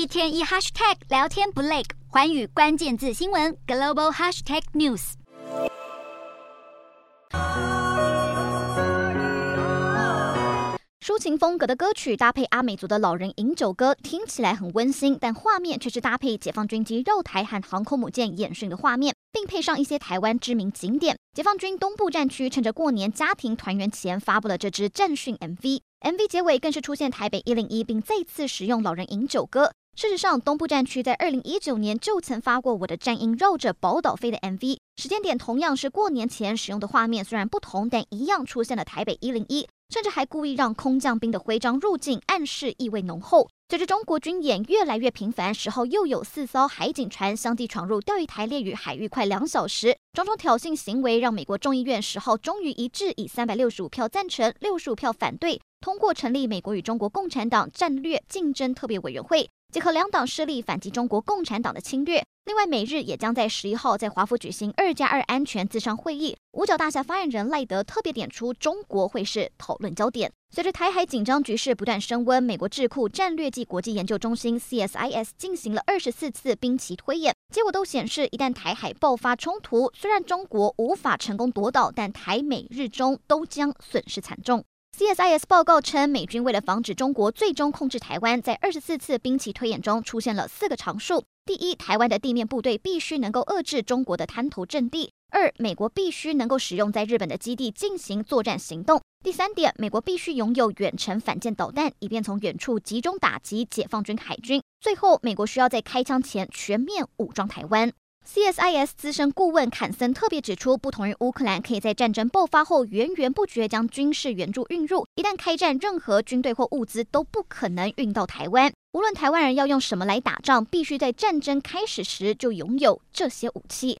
一天一 hashtag 聊天不累，寰宇关键字新闻 global hashtag news。抒情风格的歌曲搭配阿美族的老人饮酒歌，听起来很温馨，但画面却是搭配解放军机肉台和航空母舰演训的画面，并配上一些台湾知名景点。解放军东部战区趁着过年家庭团圆前，发布了这支战训 MV。MV 结尾更是出现台北一零一，并再次使用老人饮酒歌。事实上，东部战区在二零一九年就曾发过《我的战鹰绕着宝岛飞》的 MV，时间点同样是过年前使用的画面，虽然不同，但一样出现了台北一零一。甚至还故意让空降兵的徽章入境，暗示意味浓厚。随着中国军演越来越频繁，十号又有四艘海警船相继闯入钓鱼台列屿海域，快两小时，种种挑衅行为让美国众议院十号终于一致以三百六十五票赞成、六十五票反对，通过成立美国与中国共产党战略竞争特别委员会。结合两党势力反击中国共产党的侵略。另外，美日也将在十一号在华府举行二加二安全咨商会议。五角大厦发言人赖德特别点出，中国会是讨论焦点。随着台海紧张局势不断升温，美国智库战略暨国际研究中心 （CSIS） 进行了二十四次兵棋推演，结果都显示，一旦台海爆发冲突，虽然中国无法成功夺岛，但台美日中都将损失惨重。CSIS 报告称，美军为了防止中国最终控制台湾，在二十四次兵棋推演中出现了四个常数：第一，台湾的地面部队必须能够遏制中国的滩头阵地；二，美国必须能够使用在日本的基地进行作战行动；第三点，美国必须拥有远程反舰导弹，以便从远处集中打击解放军海军；最后，美国需要在开枪前全面武装台湾。CSIS 资深顾问坎森特别指出，不同于乌克兰可以在战争爆发后源源不绝将军事援助运入，一旦开战，任何军队或物资都不可能运到台湾。无论台湾人要用什么来打仗，必须在战争开始时就拥有这些武器。